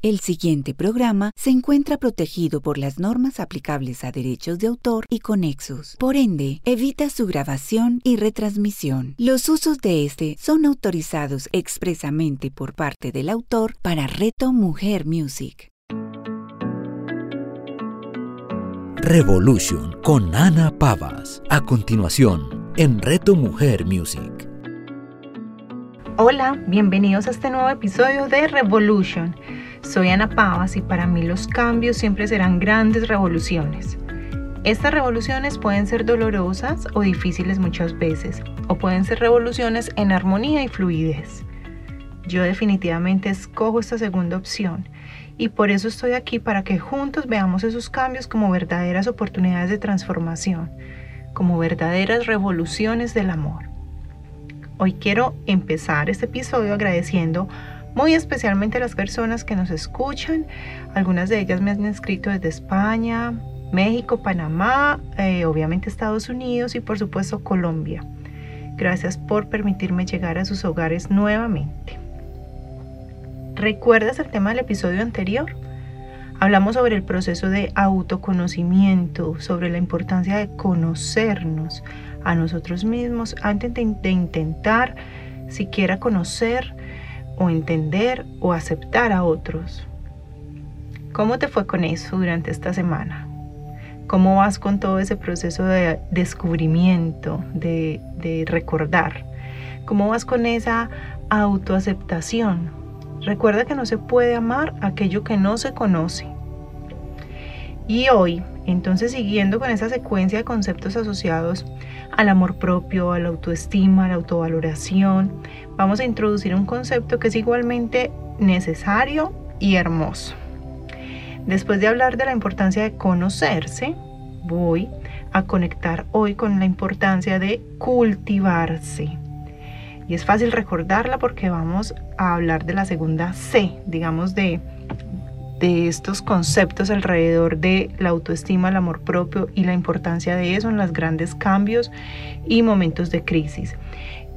El siguiente programa se encuentra protegido por las normas aplicables a derechos de autor y conexos. Por ende, evita su grabación y retransmisión. Los usos de este son autorizados expresamente por parte del autor para Reto Mujer Music. Revolution con Ana Pavas. A continuación, en Reto Mujer Music. Hola, bienvenidos a este nuevo episodio de Revolution. Soy Ana Pavas y para mí los cambios siempre serán grandes revoluciones. Estas revoluciones pueden ser dolorosas o difíciles muchas veces, o pueden ser revoluciones en armonía y fluidez. Yo definitivamente escojo esta segunda opción y por eso estoy aquí para que juntos veamos esos cambios como verdaderas oportunidades de transformación, como verdaderas revoluciones del amor. Hoy quiero empezar este episodio agradeciendo muy especialmente las personas que nos escuchan. Algunas de ellas me han escrito desde España, México, Panamá, eh, obviamente Estados Unidos y por supuesto Colombia. Gracias por permitirme llegar a sus hogares nuevamente. ¿Recuerdas el tema del episodio anterior? Hablamos sobre el proceso de autoconocimiento, sobre la importancia de conocernos, a nosotros mismos antes de, intentar siquiera conocer o entender o aceptar a otros. ¿Cómo te fue con eso durante esta semana? ¿Cómo vas con todo ese proceso de descubrimiento, de, de recordar? ¿Cómo vas con esa autoaceptación? Recuerda que no se puede amar aquello que no se conoce. Y hoy, entonces siguiendo con esa secuencia de conceptos asociados al amor propio, a la autoestima, a la autovaloración, vamos a introducir un concepto que es igualmente necesario y hermoso. Después de hablar de la importancia de conocerse, voy a conectar hoy con la importancia de cultivarse. Y es fácil recordarla porque vamos a hablar de la segunda C, digamos de de estos conceptos alrededor de la autoestima, el amor propio y la importancia de eso en los grandes cambios y momentos de crisis.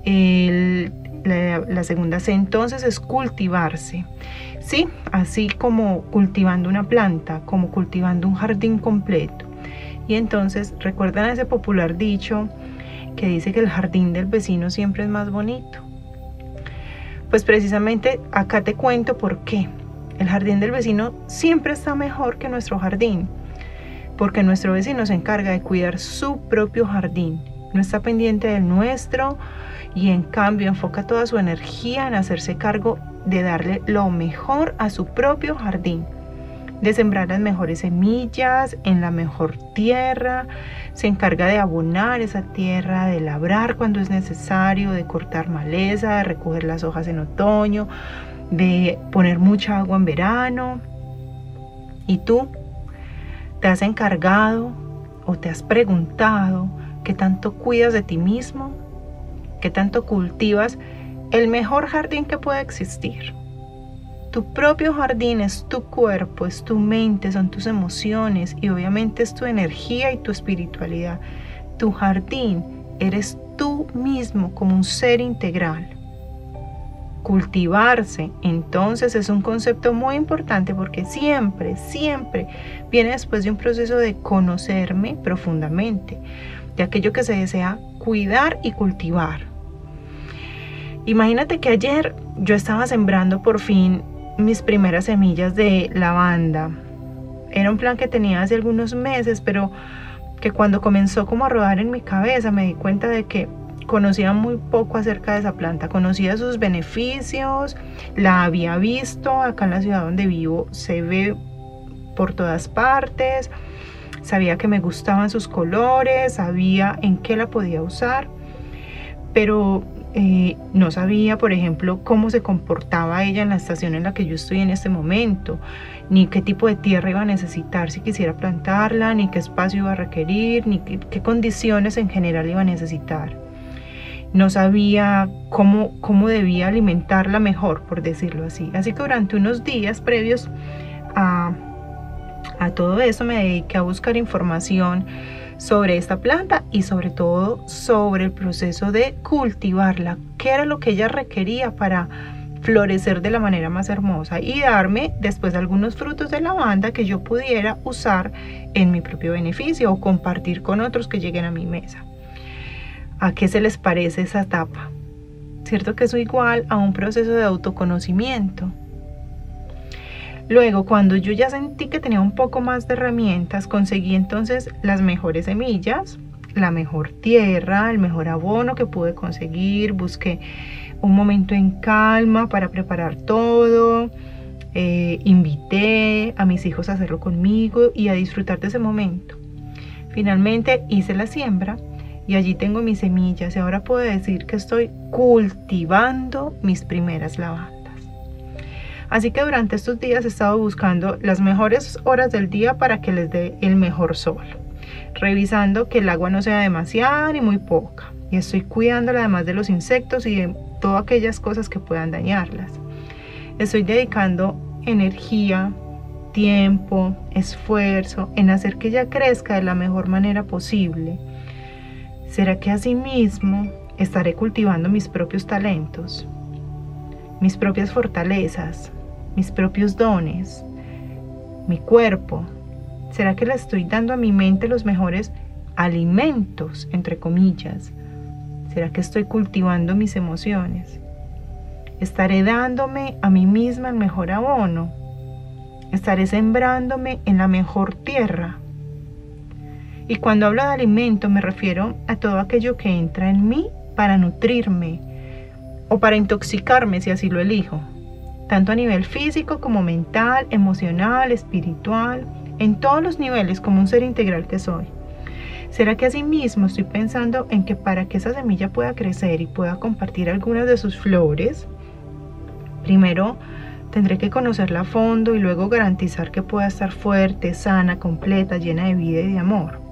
la, la, segunda C entonces es cultivarse. Sí, así como cultivando una planta, como cultivando un jardín completo. Y entonces, ¿recuerdan ese popular dicho que dice que el jardín del vecino siempre es más bonito? Pues precisamente acá te cuento por qué. El jardín del vecino siempre está mejor que nuestro jardín, porque nuestro vecino se encarga de cuidar su propio jardín, no está pendiente del nuestro y en cambio enfoca toda su energía en hacerse cargo de darle lo mejor a su propio jardín, de sembrar las mejores semillas en la mejor tierra, se encarga de abonar esa tierra, de labrar cuando es necesario, de cortar maleza, de recoger las hojas en otoño, de poner mucha agua en verano. ¿Y tú te has encargado o te has preguntado qué tanto cuidas de ti mismo? ¿Qué tanto cultivas el mejor jardín que puede existir? Tu propio jardín es tu cuerpo, es tu mente, son tus emociones y obviamente es tu energía y tu espiritualidad. Tu jardín eres tú mismo como un ser integral cultivarse, entonces es un concepto muy importante porque siempre, siempre viene después de un proceso de conocerme profundamente, de aquello que se desea cuidar y cultivar. Imagínate que ayer yo estaba sembrando por fin mis primeras semillas de lavanda. Era un plan que tenía hace algunos meses, pero que cuando comenzó como a rodar en mi cabeza me di cuenta de que conocía muy poco acerca de esa planta, conocía sus beneficios, la había visto acá en la ciudad donde vivo, se ve por todas partes, sabía que me gustaban sus colores, sabía en qué la podía usar, pero eh, no sabía, por ejemplo, cómo se comportaba ella en la estación en la que yo estoy en este momento, ni qué tipo de tierra iba a necesitar si quisiera plantarla, ni qué espacio iba a requerir, ni qué condiciones en general iba a necesitar no sabía cómo, cómo debía alimentarla mejor, por decirlo así. Así que durante unos días previos a, a todo eso me dediqué a buscar información sobre esta planta y sobre todo sobre el proceso de cultivarla, qué era lo que ella requería para florecer de la manera más hermosa y darme después algunos frutos de lavanda que yo pudiera usar en mi propio beneficio o compartir con otros que lleguen a mi mesa. ¿A qué se les parece esa etapa? ¿Cierto que es igual a un proceso de autoconocimiento? Luego, cuando yo ya sentí que tenía un poco más de herramientas, conseguí entonces las mejores semillas, la mejor tierra, el mejor abono que pude conseguir, busqué un momento en calma para preparar todo, eh, invité a mis hijos a hacerlo conmigo y a disfrutar de ese momento. Finalmente hice la siembra y allí tengo mis semillas y ahora puedo decir que estoy cultivando mis primeras lavandas. Así que durante estos días he estado buscando las mejores horas del día para que les dé el mejor sol, revisando que el agua no sea demasiada ni muy poca y estoy cuidándola además de los insectos y de todas aquellas cosas que puedan dañarlas. Estoy dedicando energía, tiempo, esfuerzo en hacer que ella crezca de la mejor manera posible. ¿Será que asimismo estaré cultivando mis propios talentos, mis propias fortalezas, mis propios dones, mi cuerpo? ¿Será que le estoy dando a mi mente los mejores alimentos, entre comillas? ¿Será que estoy cultivando mis emociones? Estaré dándome a mí misma el mejor abono. Estaré sembrándome en la mejor tierra. Y cuando hablo de alimento me refiero a todo aquello que entra en mí para nutrirme o para intoxicarme si así lo elijo, tanto a nivel físico como mental, emocional, espiritual, en todos los niveles como un ser integral que soy. ¿Será que asimismo estoy pensando en que para que esa semilla pueda crecer y pueda compartir algunas de sus flores, Primero, tendré que conocerla a fondo y luego garantizar que pueda estar fuerte, sana, completa, llena de vida y de amor.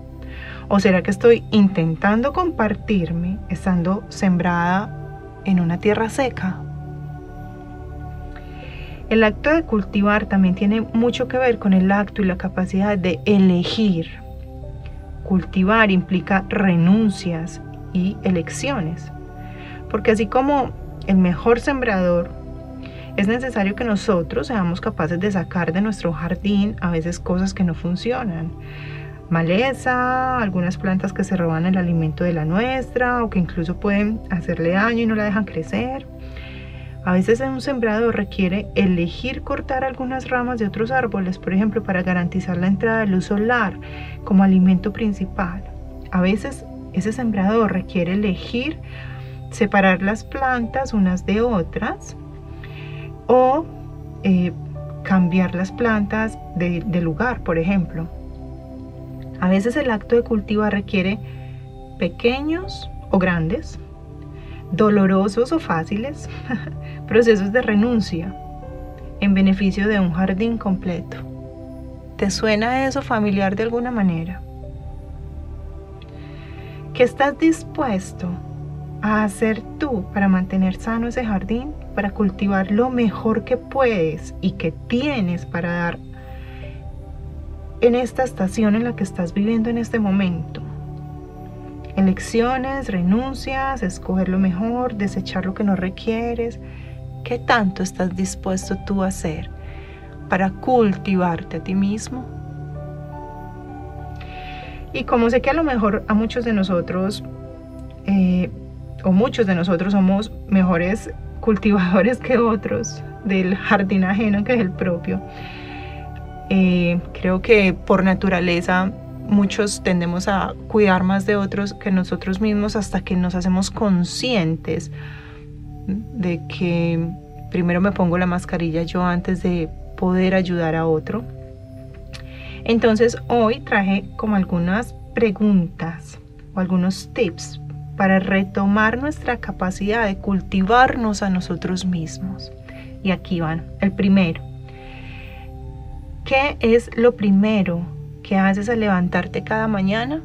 ¿O será que estoy intentando compartirme estando sembrada en una tierra seca? El acto de cultivar también tiene mucho que ver con el acto y la capacidad de elegir. Cultivar implica renuncias y elecciones. Porque así como el mejor sembrador es necesario que nosotros seamos capaces de sacar de nuestro jardín a veces cosas que no funcionan. Maleza, algunas plantas que se roban el alimento de la nuestra o que incluso pueden hacerle daño y no la dejan crecer. A veces un sembrador requiere elegir cortar algunas ramas de otros árboles, por ejemplo, para garantizar la entrada de luz solar como alimento principal. A veces ese sembrador requiere elegir separar las plantas unas de otras o eh, cambiar las plantas de lugar, por ejemplo. A veces el acto de cultivar requiere pequeños o grandes, dolorosos o fáciles, procesos de renuncia en beneficio de un jardín completo. ¿Te suena eso familiar de alguna manera? ¿Qué estás dispuesto a hacer tú para mantener sano ese jardín, para cultivar lo mejor que puedes y que tienes para dar en esta estación en la que estás viviendo en este momento. Elecciones, renuncias, escoger lo mejor, desechar lo que no requieres. ¿Qué tanto estás dispuesto tú a hacer para cultivarte a ti mismo? Y como sé que a lo mejor a muchos de nosotros eh, o muchos de nosotros somos mejores cultivadores que otros del jardín ajeno que es el propio. Eh, creo que por naturaleza muchos tendemos a cuidar más de otros que nosotros mismos hasta que nos hacemos conscientes de que primero me pongo la mascarilla yo antes de poder ayudar a otro. Entonces hoy traje como algunas preguntas o algunos tips para retomar nuestra capacidad de cultivarnos a nosotros mismos. Y aquí van. El primero. ¿Qué es lo primero que haces al levantarte cada mañana?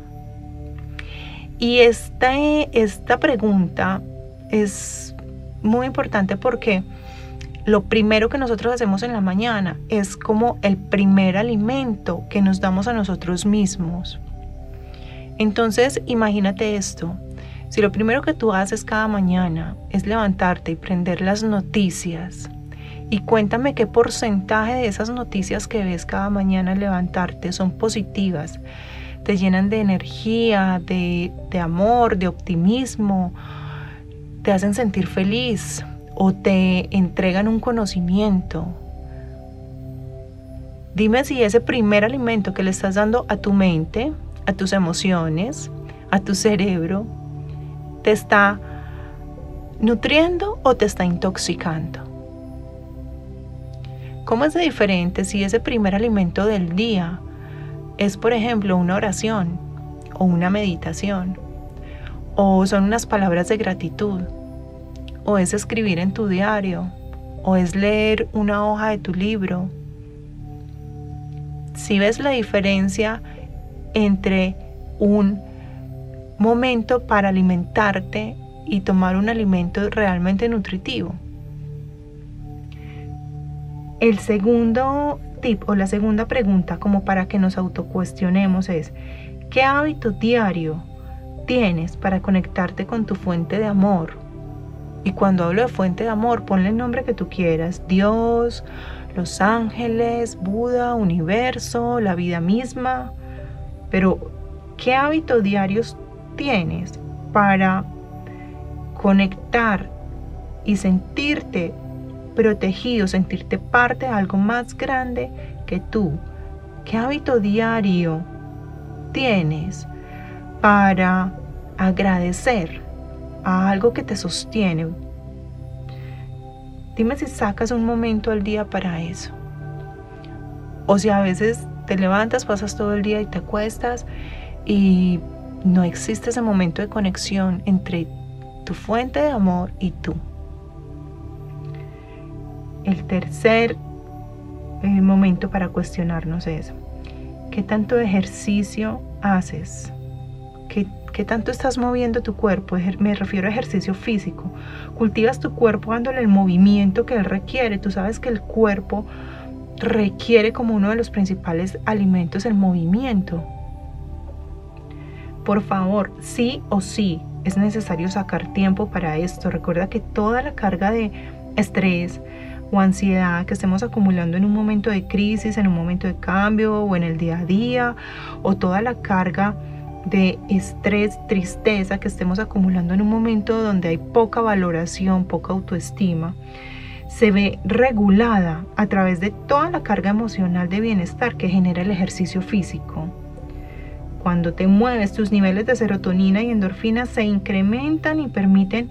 Y esta, esta pregunta es muy importante porque lo primero que nosotros hacemos en la mañana es como el primer alimento que nos damos a nosotros mismos. Entonces, imagínate esto. Si lo primero que tú haces cada mañana es levantarte y prender las noticias, y cuéntame qué porcentaje de esas noticias que ves cada mañana al levantarte son positivas, te llenan de energía, de, amor, de optimismo, te hacen sentir feliz o te entregan un conocimiento. Dime si ese primer alimento que le estás dando a tu mente, a tus emociones, a tu cerebro, te está nutriendo o te está intoxicando. ¿Cómo es de diferente si ese primer alimento del día es, por ejemplo, una oración o una meditación? ¿O son unas palabras de gratitud? ¿O es escribir en tu diario? ¿O es leer una hoja de tu libro? Si ves la diferencia entre un momento para alimentarte y tomar un alimento realmente nutritivo. El segundo tip o la segunda pregunta como para que nos autocuestionemos es, ¿qué hábito diario tienes para conectarte con tu fuente de amor? Y cuando hablo de fuente de amor, ponle el nombre que tú quieras, Dios, los ángeles, Buda, universo, la vida misma. Pero, ¿qué hábitos diarios tienes para conectar y sentirte protegido, sentirte parte de algo más grande que tú? ¿Qué hábito diario tienes para agradecer a algo que te sostiene? Dime si sacas un momento al día para eso. O si a veces te levantas, pasas todo el día y te acuestas y no existe ese momento de conexión entre tu fuente de amor y tú. El tercer eh, momento para cuestionarnos es, ¿qué tanto ejercicio haces? ¿Qué, ¿Qué tanto estás moviendo tu cuerpo? Me refiero a ejercicio físico. Cultivas tu cuerpo dándole el movimiento que él requiere. Tú sabes que el cuerpo requiere como uno de los principales alimentos el movimiento. Por favor, sí o sí es necesario sacar tiempo para esto. Recuerda que toda la carga de estrés o ansiedad que estemos acumulando en un momento de crisis, en un momento de cambio o en el día a día, o toda la carga de estrés, tristeza que estemos acumulando en un momento donde hay poca valoración, poca autoestima, se ve regulada a través de toda la carga emocional de bienestar que genera el ejercicio físico. Cuando te mueves, tus niveles de serotonina y endorfina se incrementan y permiten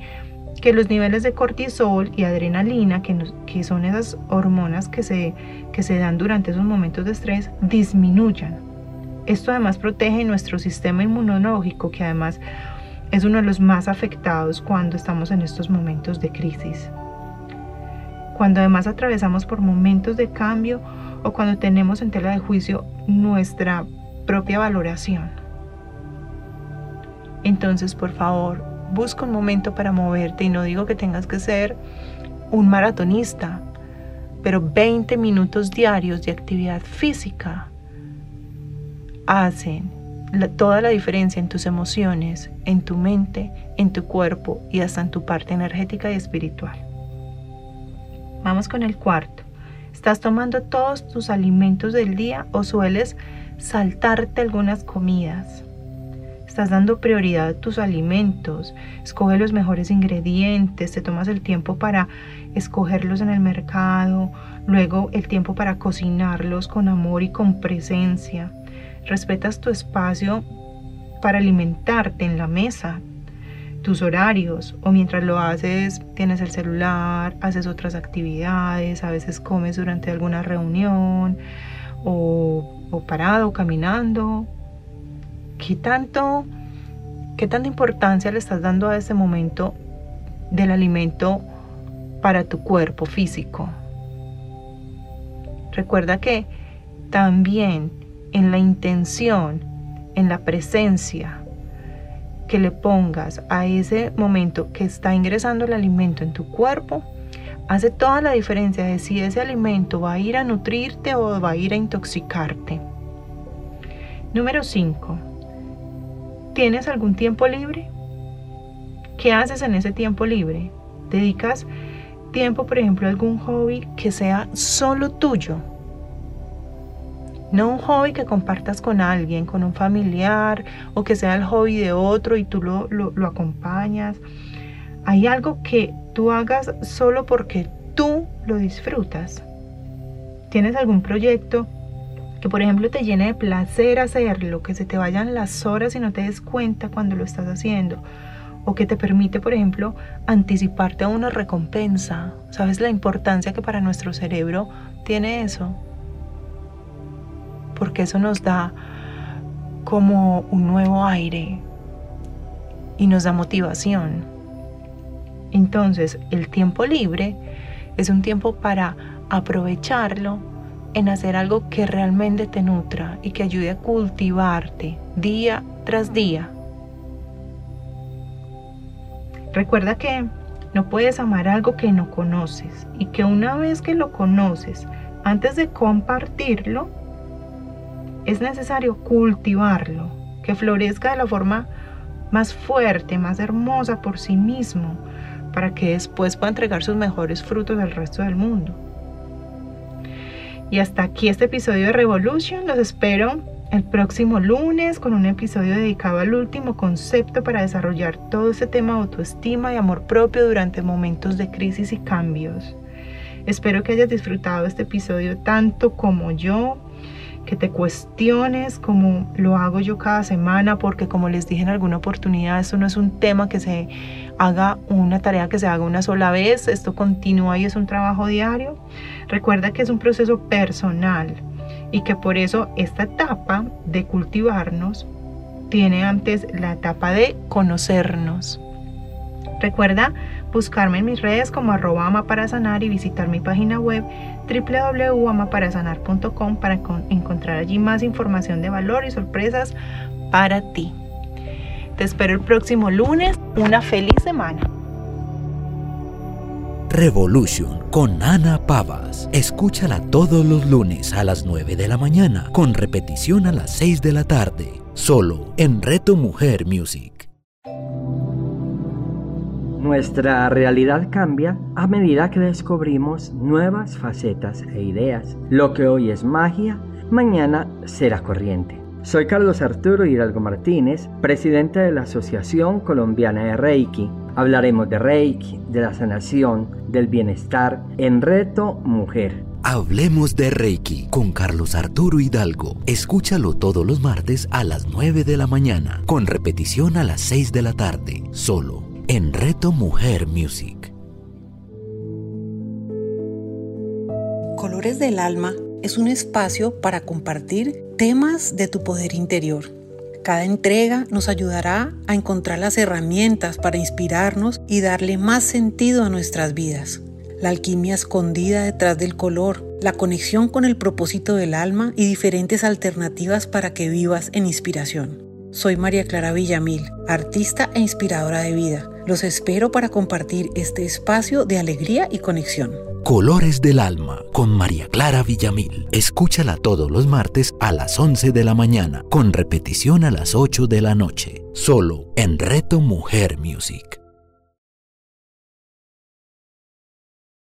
que los niveles de cortisol y adrenalina, que, son esas hormonas que se, que se dan durante esos momentos de estrés, disminuyan. Esto además protege nuestro sistema inmunológico, que además es uno de los más afectados cuando estamos en estos momentos de crisis. Cuando además atravesamos por momentos de cambio o cuando tenemos en tela de juicio nuestra propia valoración. Entonces, por favor, busca un momento para moverte y no digo que tengas que ser un maratonista, pero 20 minutos diarios de actividad física hacen toda la diferencia en tus emociones, en tu mente, en tu cuerpo y hasta en tu parte energética y espiritual. Vamos con el cuarto. ¿Estás tomando todos tus alimentos del día o sueles saltarte algunas comidas? Estás dando prioridad a tus alimentos, escoge los mejores ingredientes, te tomas el tiempo para escogerlos en el mercado, luego el tiempo para cocinarlos con amor y con presencia respetas tu espacio para alimentarte en la mesa, tus horarios, o mientras lo haces tienes el celular, haces otras actividades, a veces comes durante alguna reunión o, o parado, caminando. ¿Qué tanto, ¿Qué tanta importancia le estás dando a ese momento del alimento para tu cuerpo físico? Recuerda que también en la intención, en la presencia que le pongas a ese momento que está ingresando el alimento en tu cuerpo, hace toda la diferencia de si ese alimento va a ir a nutrirte o va a ir a intoxicarte. Número 5. ¿Tienes algún tiempo libre? ¿Qué haces en ese tiempo libre? ¿Dedicas tiempo, por ejemplo, a algún hobby que sea solo tuyo? No un hobby que compartas con alguien, con un familiar, o que sea el hobby de otro y tú lo, lo acompañas. Hay algo que tú hagas solo porque tú lo disfrutas. ¿Tienes algún proyecto que por ejemplo te llene de placer hacerlo, que se te vayan las horas y no te des cuenta cuando lo estás haciendo? O que te permite, por ejemplo, anticiparte a una recompensa. ¿Sabes la importancia que para nuestro cerebro tiene eso? Porque eso nos da como un nuevo aire y nos da motivación. Entonces, el tiempo libre es un tiempo para aprovecharlo en hacer algo que realmente te nutra y que ayude a cultivarte día tras día. Recuerda que no puedes amar algo que no conoces y que una vez que lo conoces, antes de compartirlo, es necesario cultivarlo, que florezca de la forma más fuerte, más hermosa por sí mismo, para que después pueda entregar sus mejores frutos al resto del mundo. Y hasta aquí este episodio de Revolution. Los espero el próximo lunes con un episodio dedicado al último concepto para desarrollar todo ese tema de autoestima y amor propio durante momentos de crisis y cambios. Espero que hayas disfrutado este episodio tanto como yo que te cuestiones como lo hago yo cada semana, porque como les dije en alguna oportunidad, eso no es un tema que se haga una tarea que se haga una sola vez, esto continúa y es un trabajo diario. Recuerda que es un proceso personal y que por eso esta etapa de cultivarnos tiene antes la etapa de conocernos. Recuerda buscarme en mis redes como arroba sanar y visitar mi página web www.amaparasanar.com para encontrar allí más información de valor y sorpresas para ti. Te espero el próximo lunes. Una feliz semana. Revolution con Ana Pavas. Escúchala todos los lunes a las 9 de la mañana con repetición a las 6 de la tarde. Solo en Reto Mujer Music. Nuestra realidad cambia a medida que descubrimos nuevas facetas e ideas. Lo que hoy es magia, mañana será corriente. Soy Carlos Arturo Hidalgo Martínez, presidente de la Asociación Colombiana de Reiki. Hablaremos de Reiki, de la sanación, del bienestar en Reto Mujer. Hablemos de Reiki con Carlos Arturo Hidalgo. Escúchalo todos los martes a las 9 de la mañana, con repetición a las 6 de la tarde, solo en Reto Mujer Music. Colores del Alma es un espacio para compartir temas de tu poder interior. Cada entrega nos ayudará a encontrar las herramientas para inspirarnos y darle más sentido a nuestras vidas. La alquimia escondida detrás del color, la conexión con el propósito del alma y diferentes alternativas para que vivas en inspiración. Soy María Clara Villamil, artista e inspiradora de vida. Los espero para compartir este espacio de alegría y conexión. Colores del Alma con María Clara Villamil. Escúchala todos los martes a las 11 de la mañana, con repetición a las 8 de la noche, solo en Reto Mujer Music.